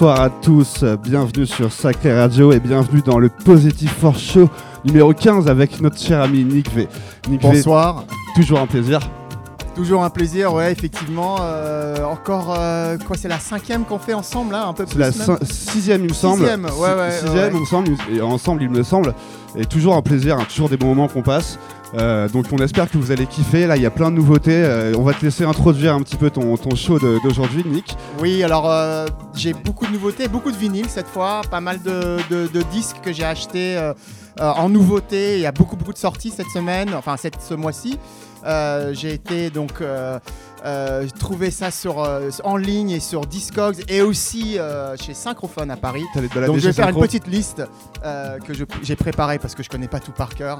Bonsoir à tous, bienvenue sur Sacré Radio et bienvenue dans le Positive Force Show numéro 15 avec notre cher ami Nick V. Nick V, Bonsoir. toujours un plaisir. Toujours un plaisir, ouais, effectivement. euh, encore, euh, quoi, c'est la cinquième qu'on fait ensemble, là, un peu plus la même sixième, il me semble. Sixième, ouais, ouais, Sixième, ouais. il me semble, et ensemble, il me semble. Et toujours un plaisir, hein, toujours des bons moments qu'on passe. Euh, donc on espère que vous allez kiffer. Là, il y a plein de nouveautés. On va te laisser introduire un petit peu ton, ton show d'aujourd'hui, Nick. Oui, alors j'ai beaucoup de nouveautés, beaucoup de vinyles cette fois, pas mal de, de- de disques que j'ai achetés en nouveauté. Il y a beaucoup, beaucoup de sorties cette semaine, enfin cette, ce mois-ci. Euh, j'ai été donc euh, euh, trouver ça sur, en ligne et sur Discogs et aussi chez Synchrophone à Paris. Donc je vais faire une Synchro. petite liste que j'ai préparée parce que je connais pas tout par cœur.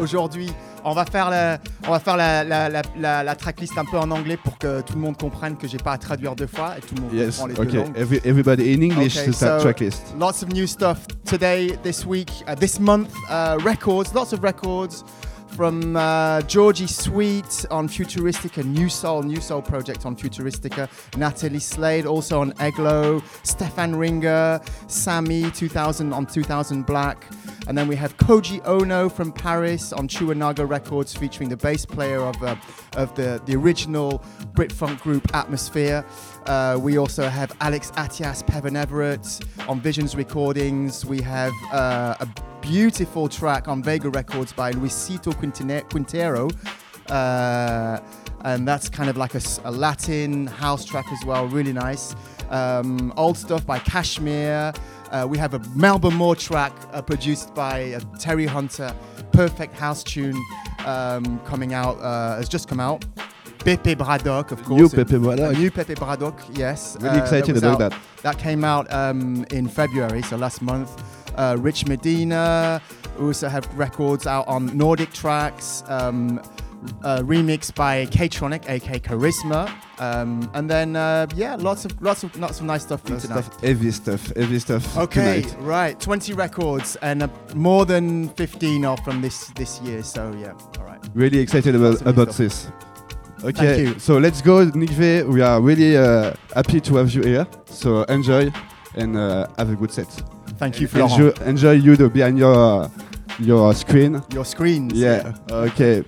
Aujourd'hui, on va faire la, on va faire la, la, la, la- tracklist un peu en anglais pour que tout le monde comprenne que j'ai pas à traduire deux fois et tout le monde Yes, comprend les deux okay. langues. Every, everybody in English Okay, is that so- tracklist. Lots of new stuff today, this week, uh, this month. Uh, records, lots of records from uh, Georgie Sweet on Futuristica, New Soul, New Soul project on Futuristica, Natalie Slade also on Eglo, Stefan Ringer, Sammy 2000 on 2000 Black. And then we have Koji Ono from Paris on Chuanaga Records featuring the bass player of, uh, of the, the original Brit funk group Atmosfear. Uh, we also have Alex Attias, Pevan Everett on Visions Recordings. We have uh, a beautiful track on Vega Records by Luisito Quintero. Uh, and that's kind of like a Latin house track as well, really nice. Um, old stuff by Kashmir. Uh, we have a Melba Moore track uh, produced by uh, Terry Hunter, perfect house tune um, coming out, uh, has just come out. Pepe Bradock, of course. New Pepe Bradock. new Pepe Bradock, yes. Really uh, excited about out- that. That came out um, in February, so last month. Uh, Rich Medina. We also have records out on Nordic Trax. Um, uh, remixed by K-Tronic, aka Charisma, um, and then uh, yeah, lots of lots of lots of nice stuff for you Lots tonight. of heavy stuff, heavy stuff. Okay, tonight. right, 20 records, and uh, more than 15 are from this this year. So yeah, all right. Really excited about, Lots of new about this. Okay, you. so let's go, Nick V. We are really uh, happy to have you here. So enjoy and uh, have a good set. Thank you, Florent. Enjoy, enjoy you behind your your screen. Your screens. Yeah. Okay.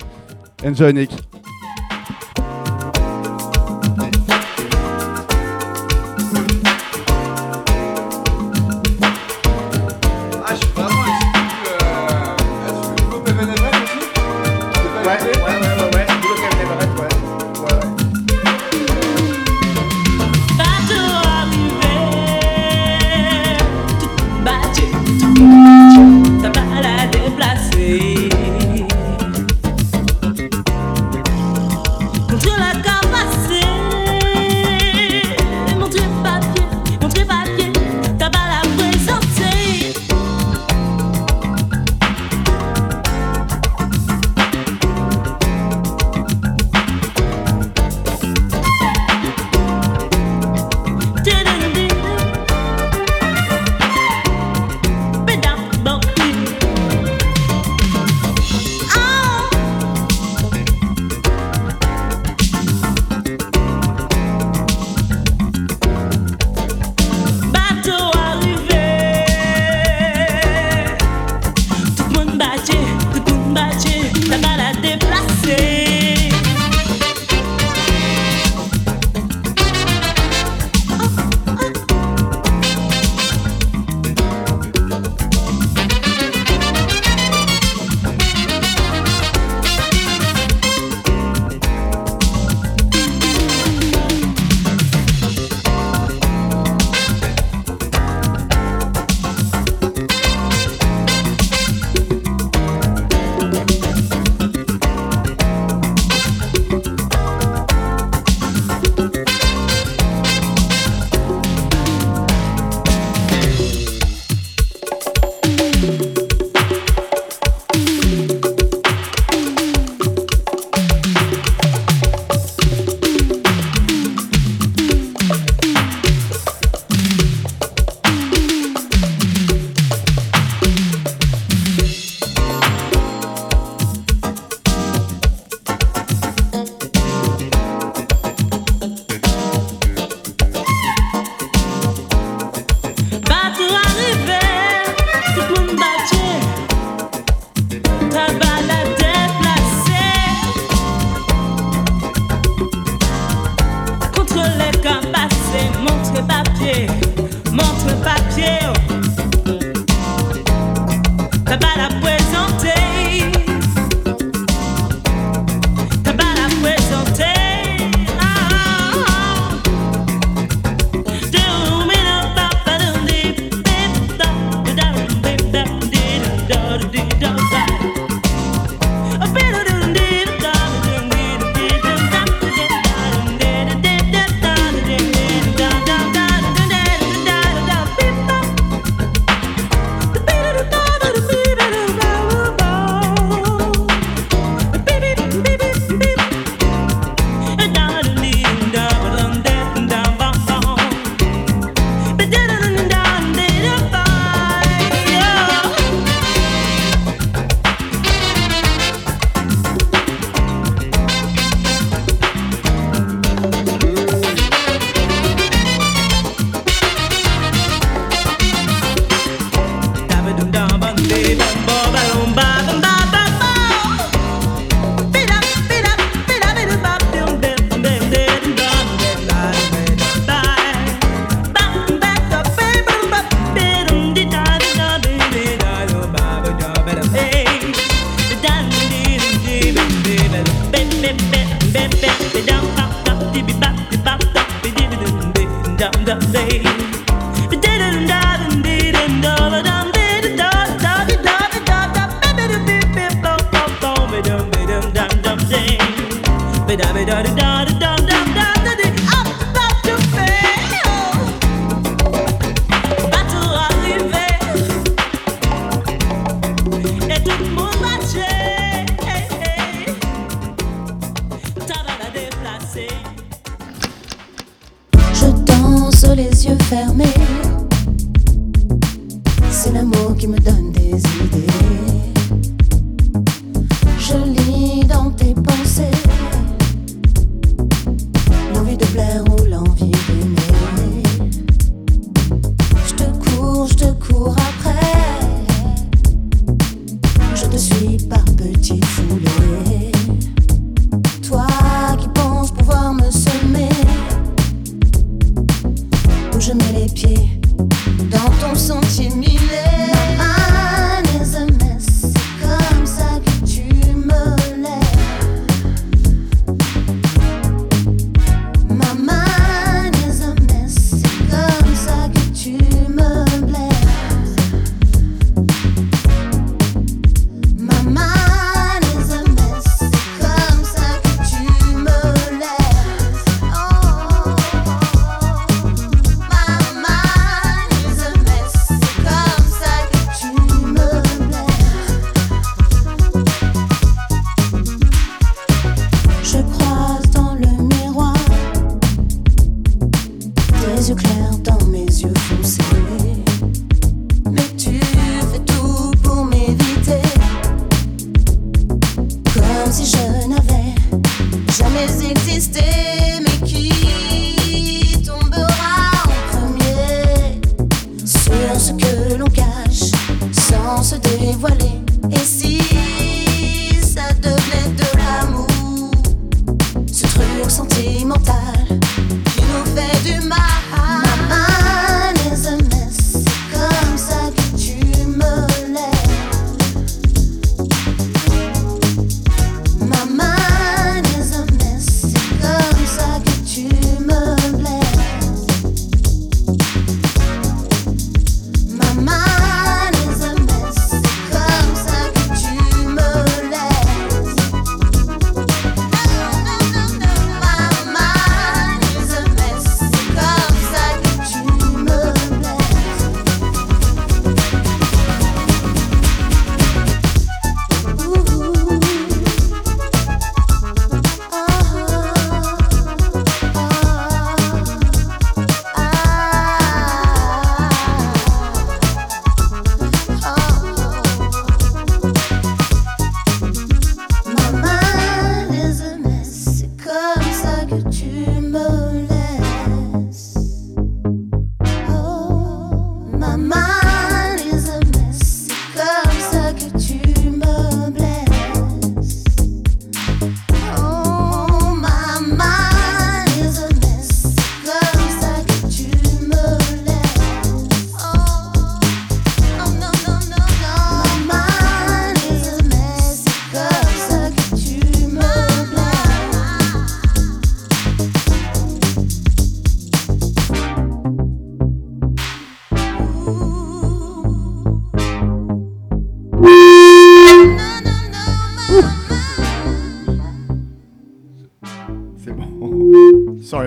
Enjoy, Nick.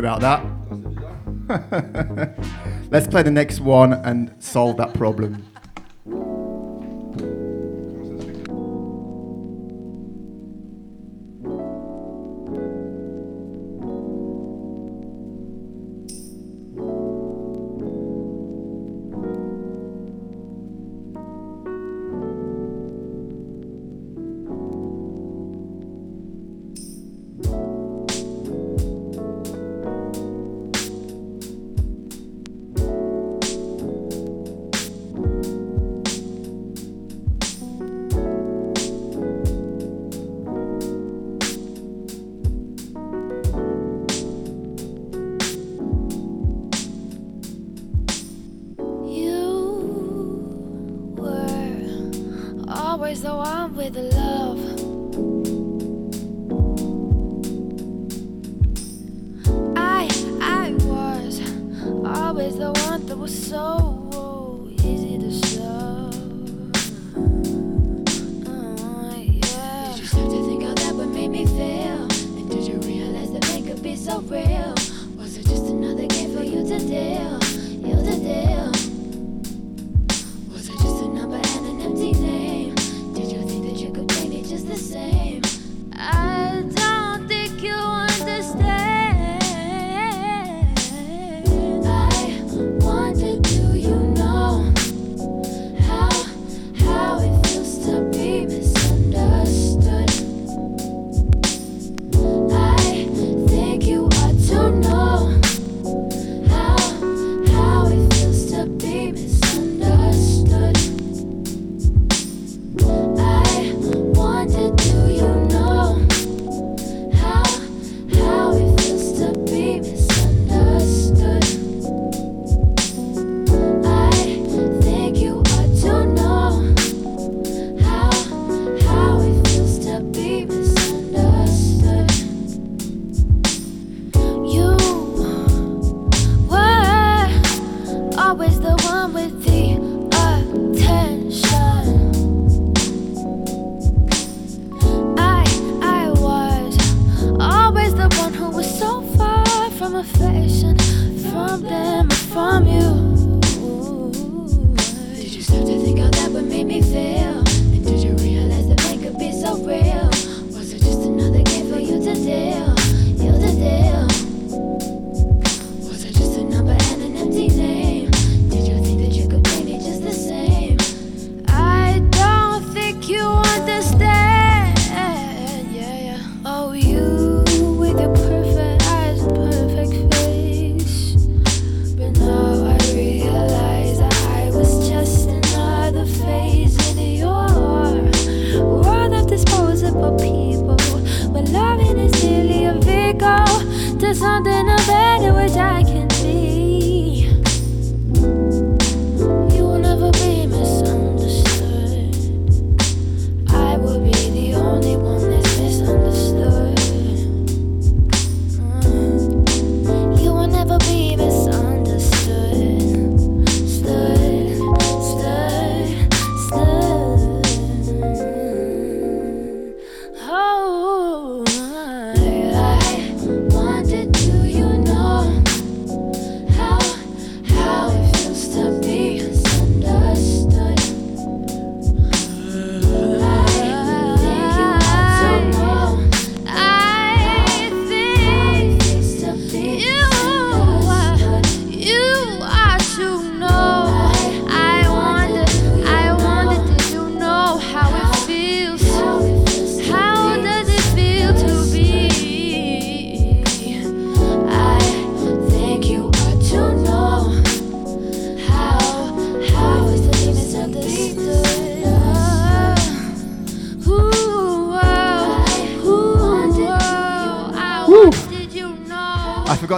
about that. Let's play the next one and solve that problem.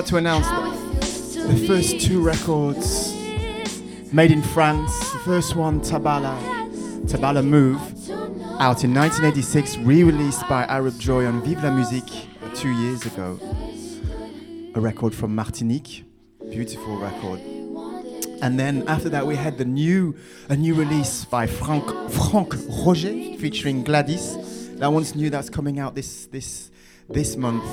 to announce the first two records made in France. The first one, Tabala, Tabala Move, out in 1986, re released by Arab Joy on Vive la Musique two years ago. A record from Martinique, beautiful record. And then after that, we had the new, a new release by Frank, Franck Roger featuring Gladys. That one's new. That's coming out this this this month.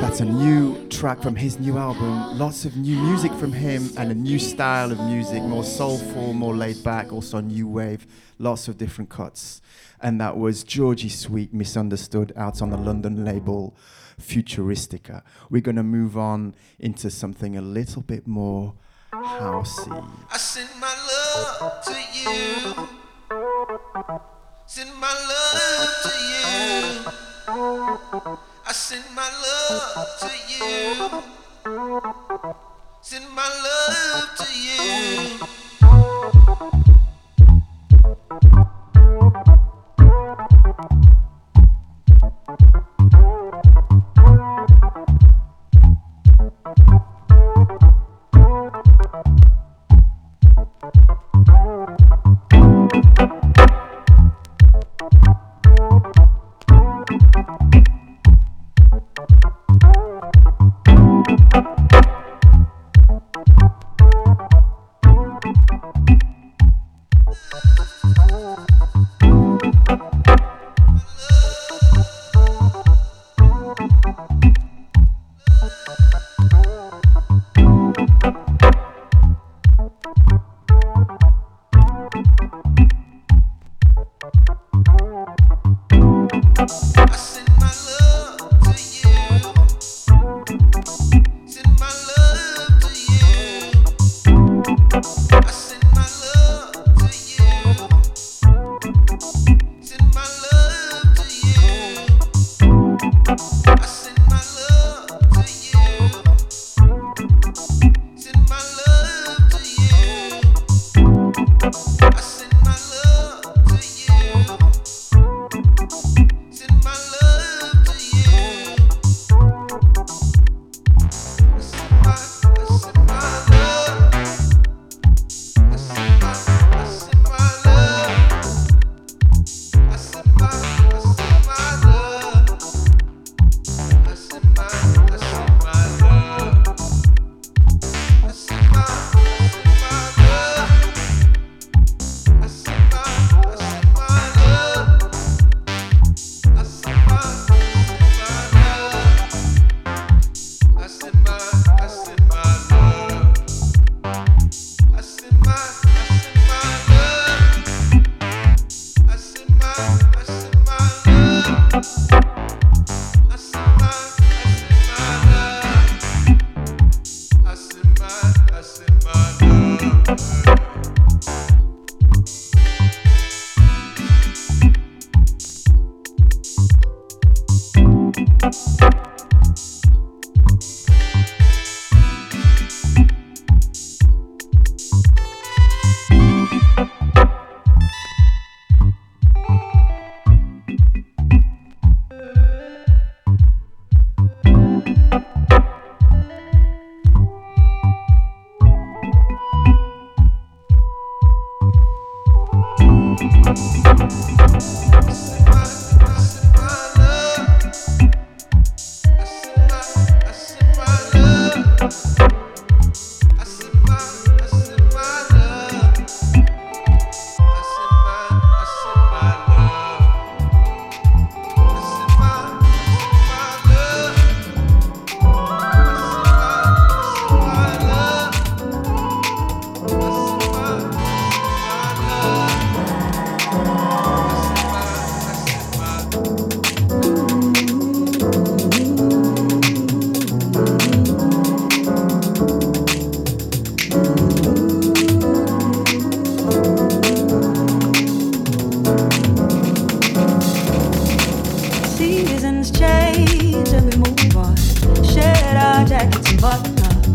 That's a new track from his new album. Lots of new music from him and a new style of music, more soulful, more laid back, also new wave. Lots of different cuts. And that was Georgie Sweet, Misunderstood, out on the London label Futuristica. We're going to move on into something a little bit more housey. I send my love to you. Send my love to you. I send my love to you. Send my love to you. I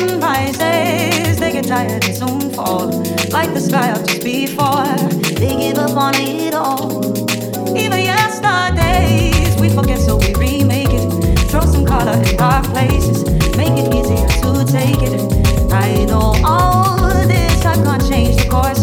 Some rises, they get tired and soon fall. Like the sky up just before, they give up on it all. Even yesterdays, we forget so we remake it. Throw some color in dark places, make it easier to take it. I know all this, I can't change the course.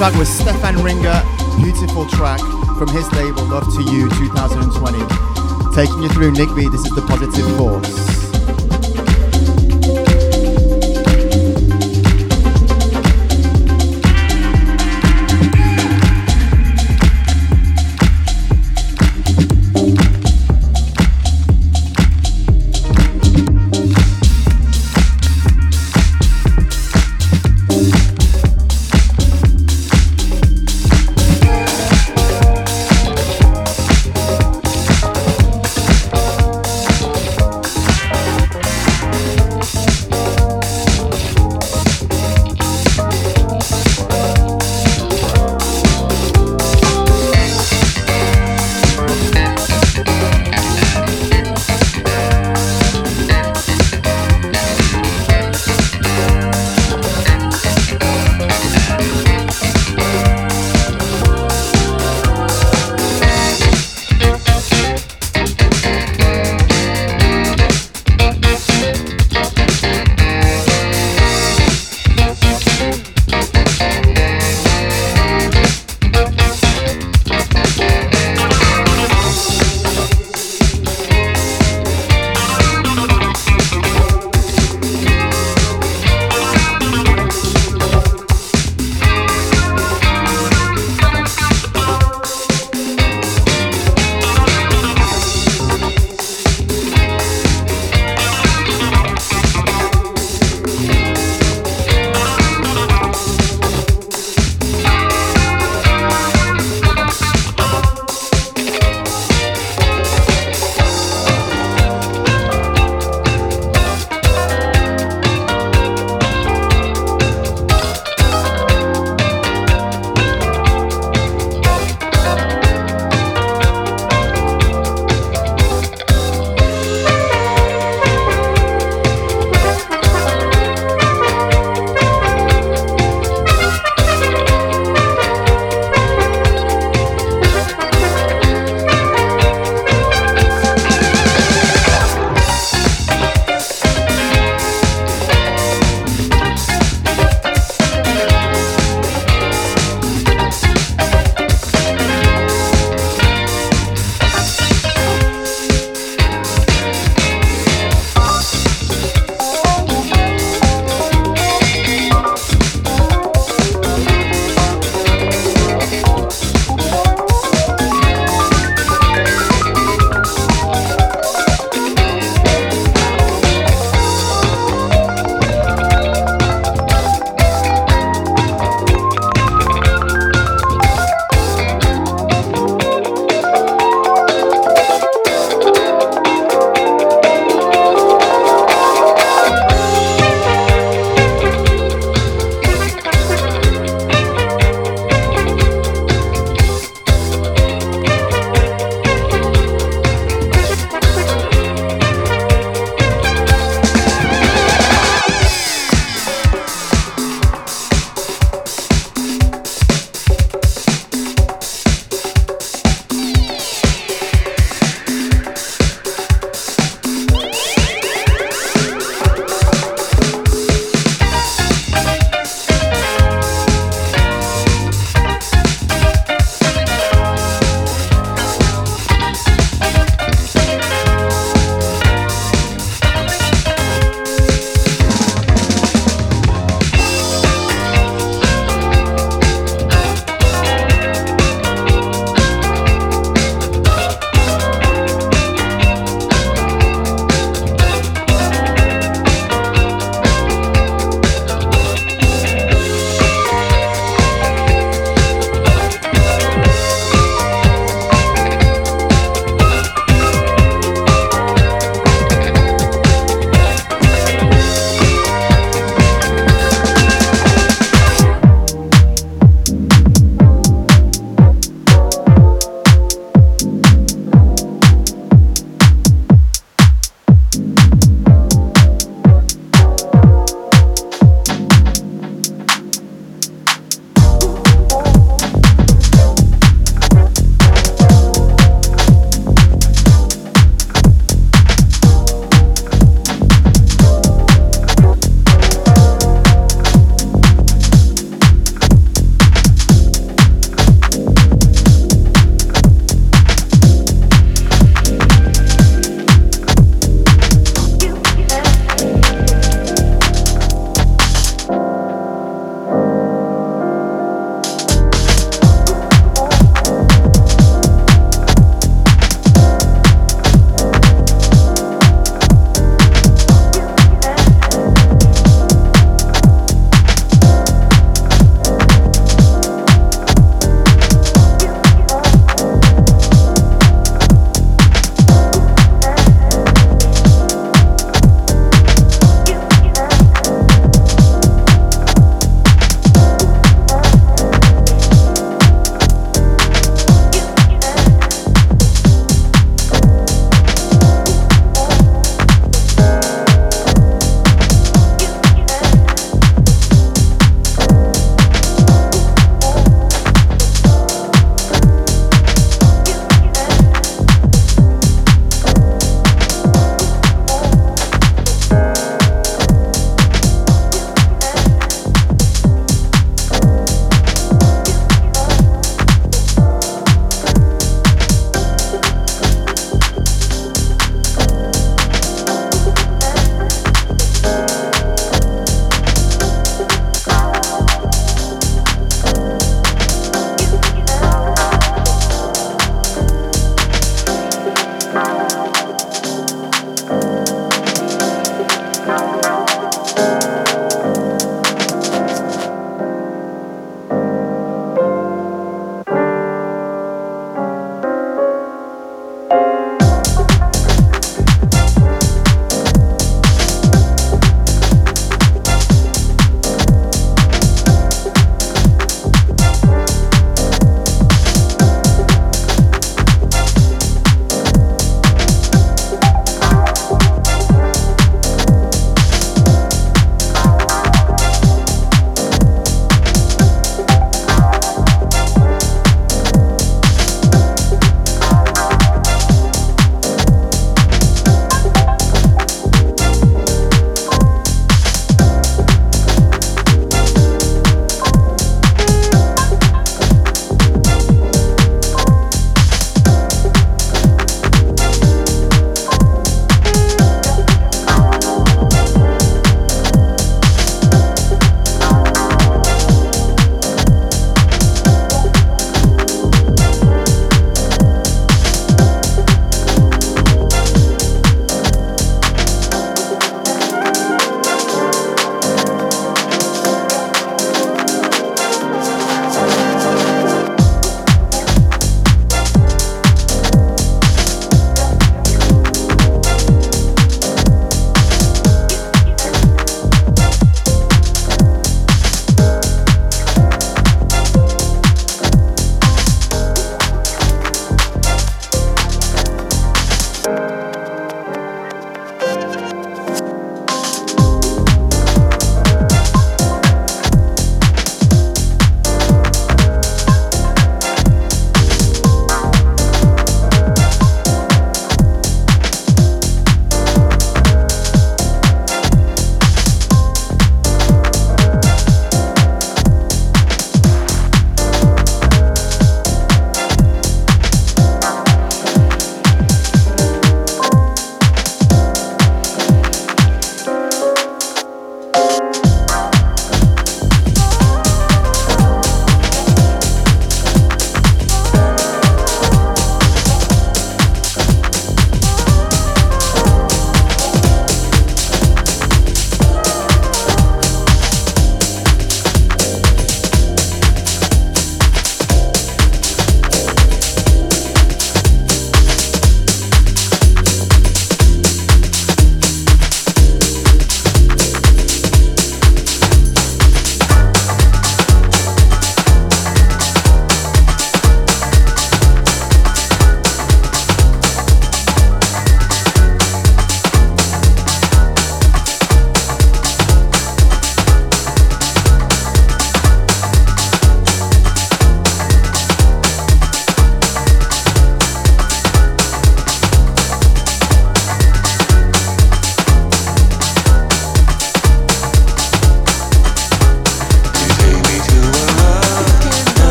Track was Stefan Ringer, beautiful track from his label Love to You 2020. Taking you through B, this is the positive force.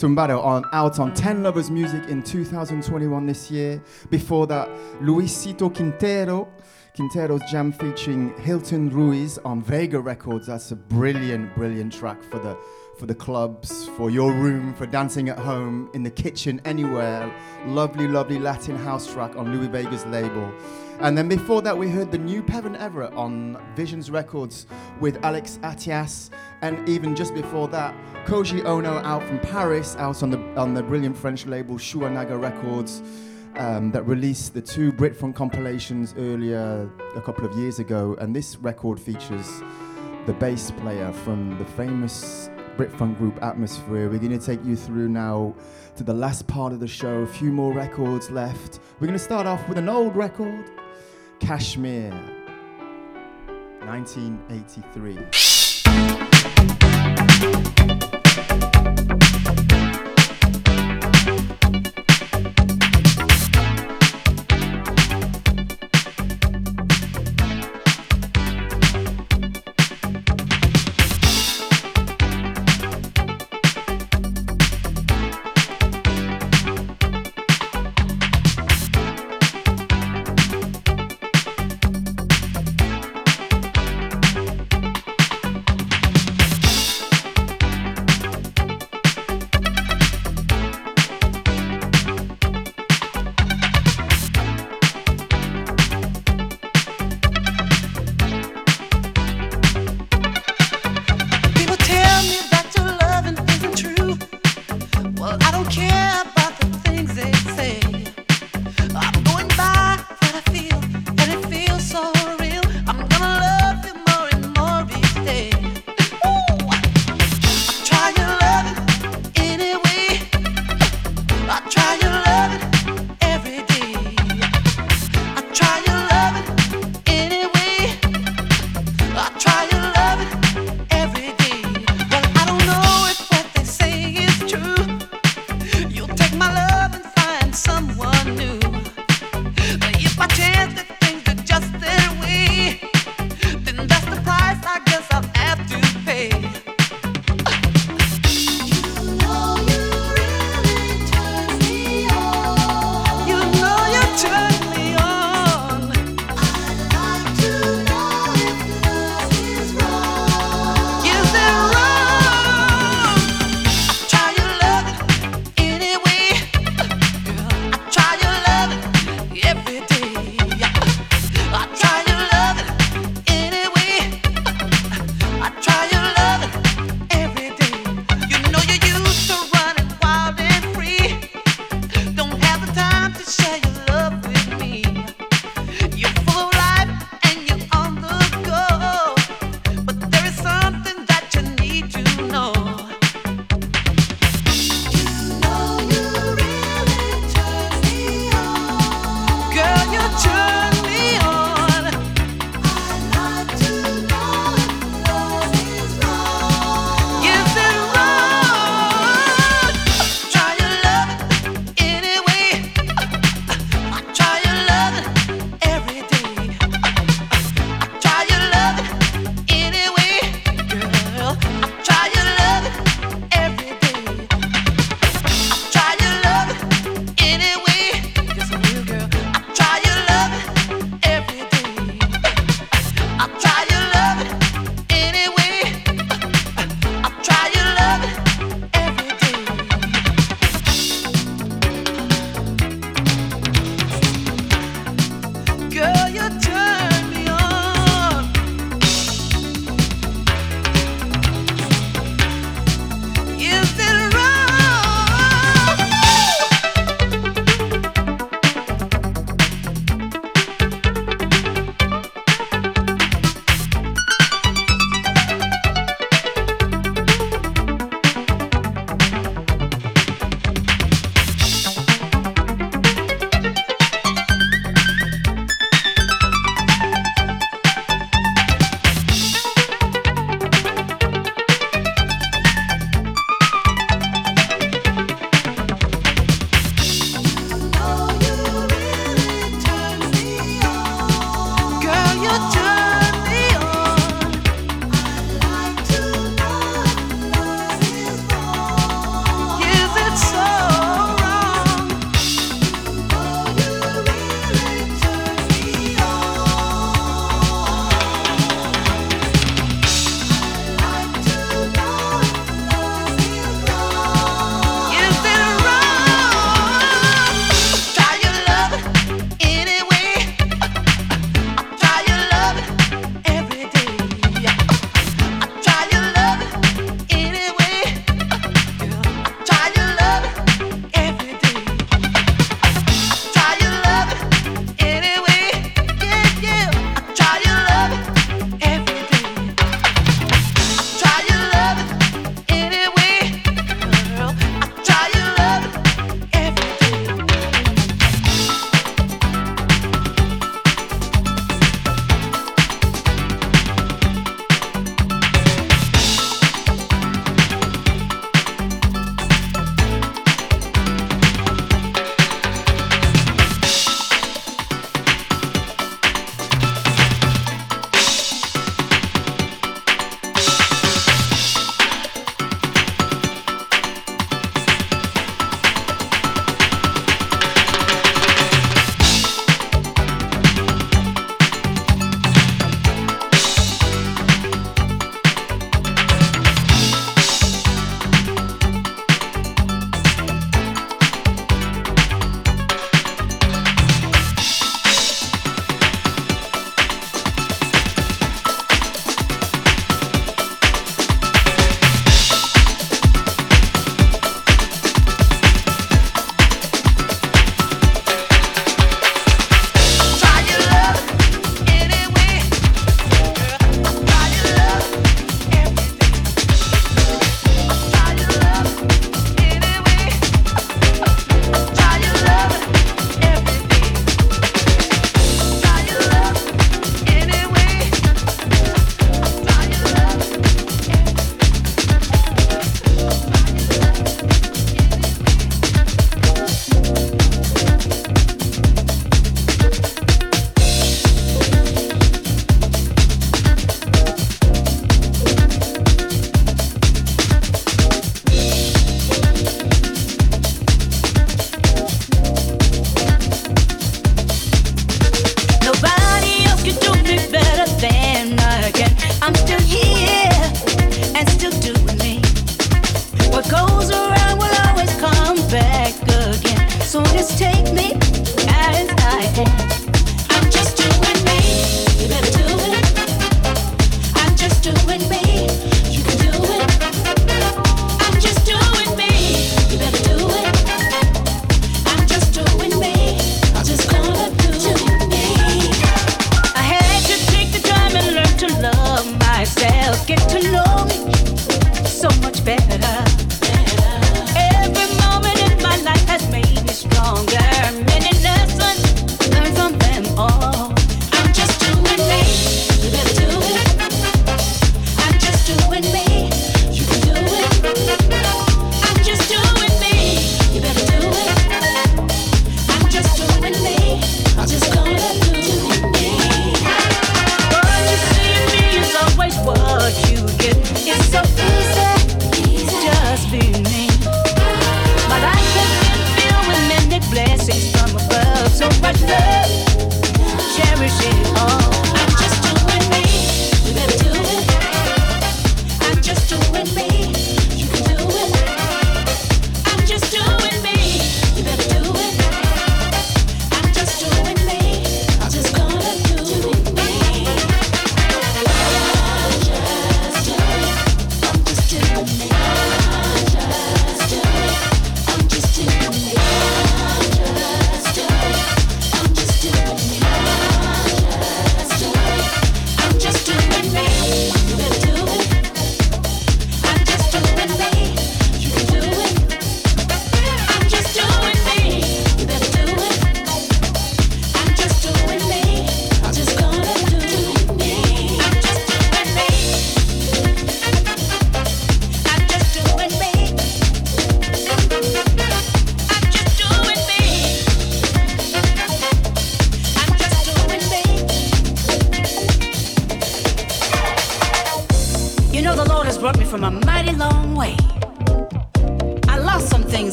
Tumbado on out on 10 Lovers Music in 2021 this year. Before that, Luisito Quintero. Quintero's jam featuring Hilton Ruiz on Vega Records. That's a brilliant, brilliant track for the for the clubs, for your room, for dancing at home, in the kitchen, anywhere. Lovely, lovely Latin house track on Louis Vega's label. And then before that, we heard the new Pevan Everett on Visions Records with Alex Attias. And even just before that, Koji Ono out from Paris, out on the on the brilliant French label Shuanaga Records, um, that released the two Britfunk compilations earlier a couple of years ago. And this record features the bass player from the famous Britfunk group Atmosfear. We're going to take you through now to the last part of the show. A few more records left. We're going to start off with an old record, Kashmir, 1983.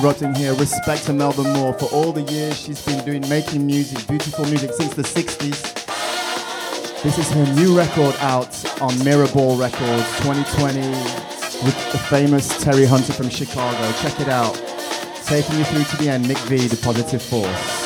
interrupting here. Respect to Melba Moore for all the years she's been doing, making music, beautiful music since the 60s. This is her new record out on Mirrorball Records 2020 with the famous Terry Hunter from Chicago. Check it out. Taking you through to the end, Nick V, The Positive Force.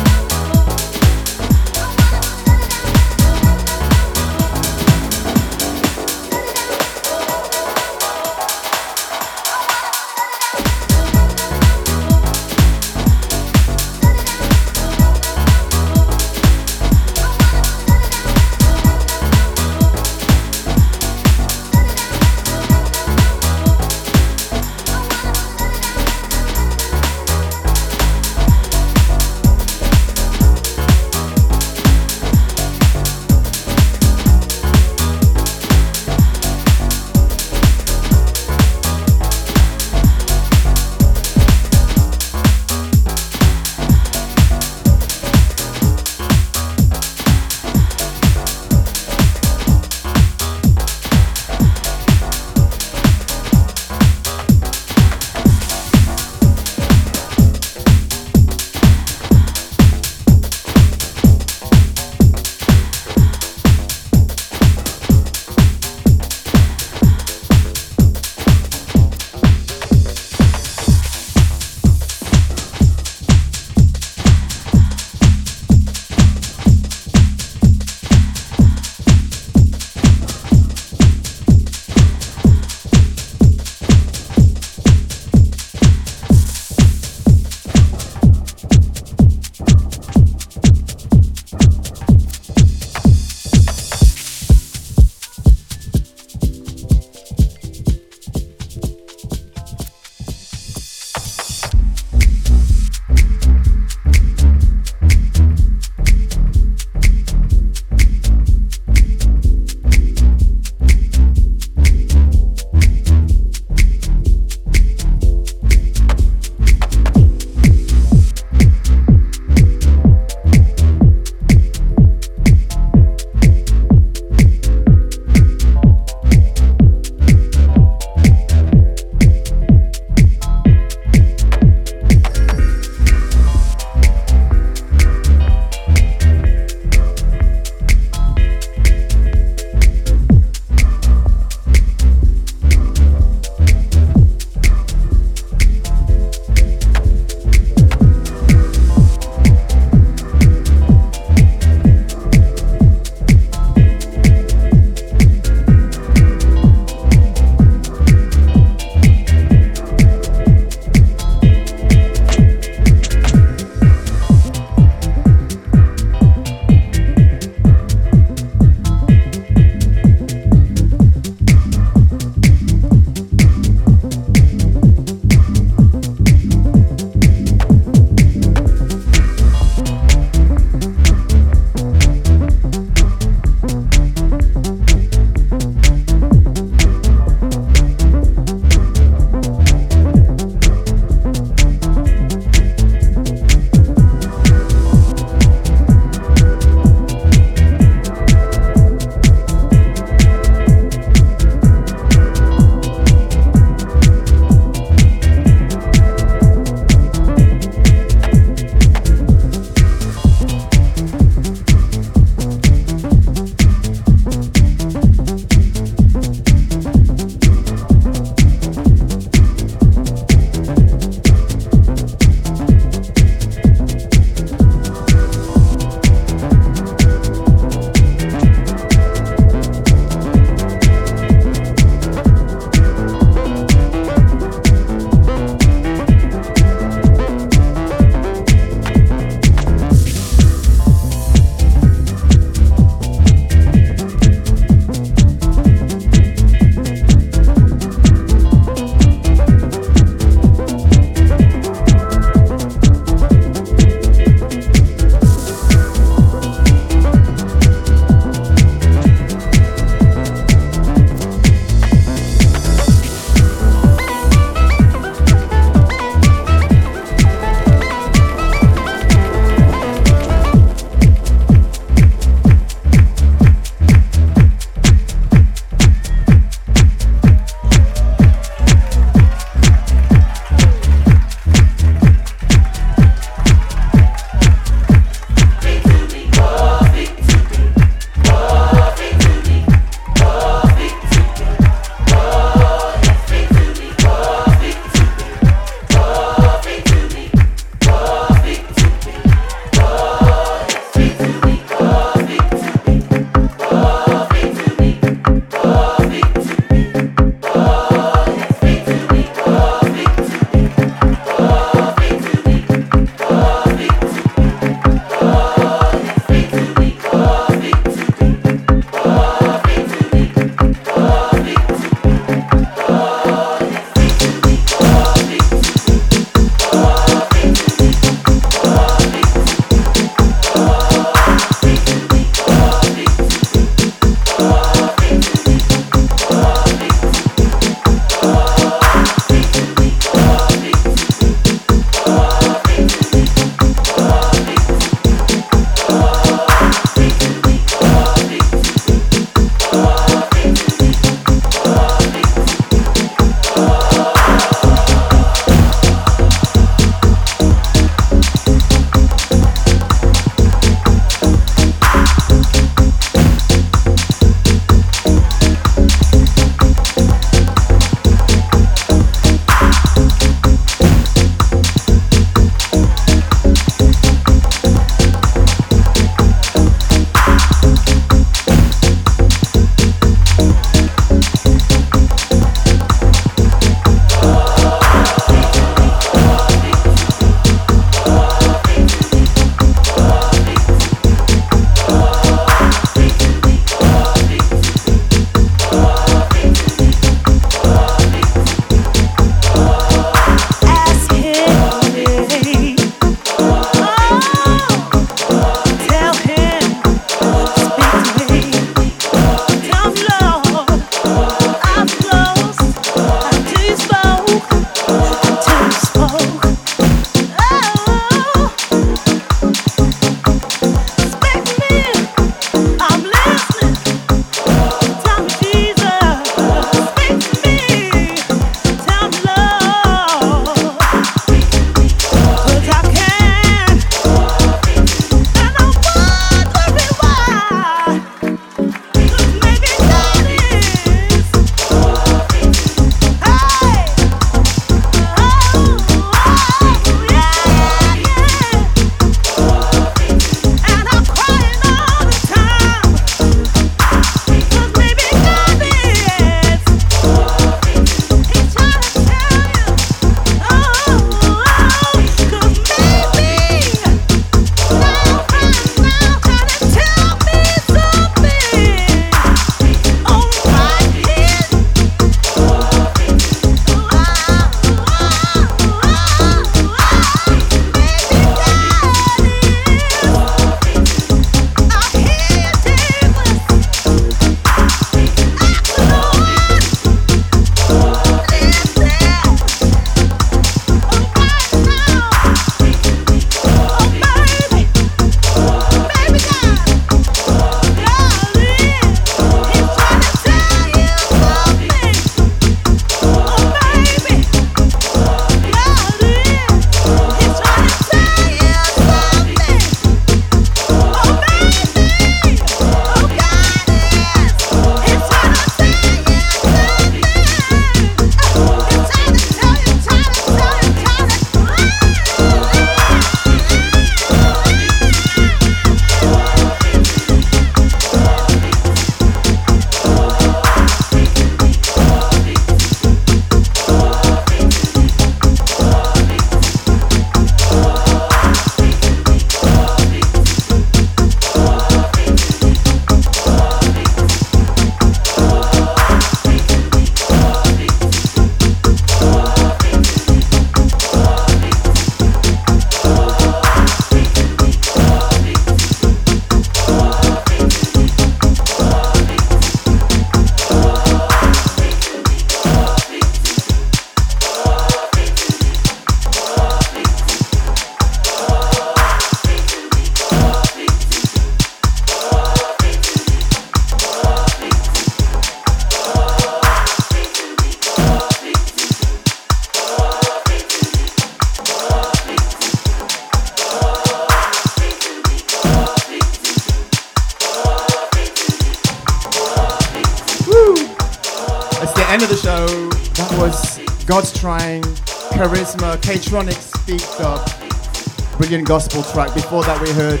Gospel track. Before that, we heard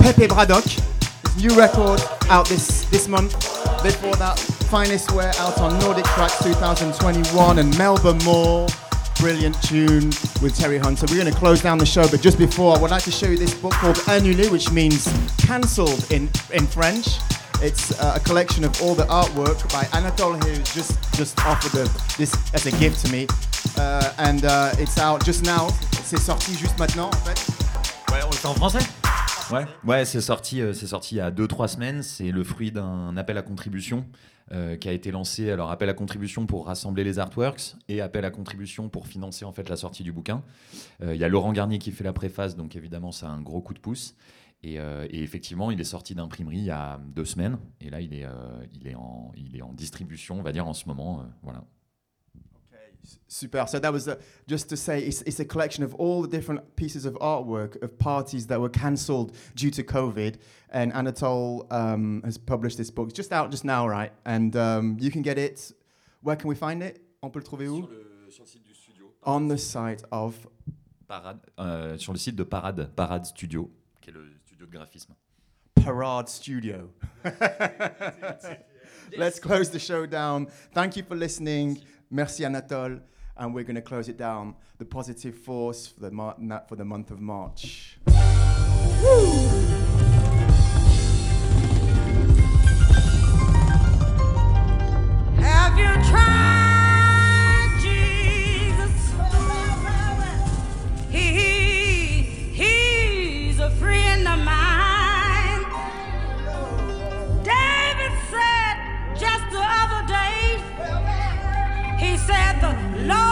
Pepe Bradock, new record out this, this month. Before that, Finest Wear out on Nordic Trax 2021 and Melba Moore. Brilliant tune with Terry Hunter. We're going to close down the show, but just before, I would like to show you this book called Annulé, which means cancelled in, in French. It's uh, a collection of all the artwork by Anatole who's just, just offered a, this as a gift to me. Uh, and uh, it's out just now. C'est sorti juste maintenant, en fait. Fait en français? Ouais, ouais c'est sorti, euh, c'est sorti il y a 2-3 semaines. C'est le fruit d'un appel à contribution euh, qui a été lancé. Alors, appel à contribution pour rassembler les artworks et appel à contribution pour financer en fait la sortie du bouquin. Euh, Il y a Laurent Garnier qui fait la préface, donc évidemment, ça a un gros coup de pouce. Et, euh, et effectivement, il est sorti d'imprimerie il y a deux semaines. Et là, il est, il est, en, il est en distribution, on va dire, en ce moment. voilà. Super. So that was uh, just to say it's, it's a collection of all the different pieces of artwork of parties that were cancelled due to COVID. And Anatole um, has published this book. It's just out just now, right? And um, you can get it. Where can we find it? On peut le trouver où? sur le site du studio. On the site of Parade, euh, sur le site de Parade, Parade Studio, qui est le studio de graphisme. Parade Studio. Let's close the show down. Thank you for listening. Merci, Anatole. And we're going to close it down. The positive force for the, mar- for the month of March. Woo! you said the Lord.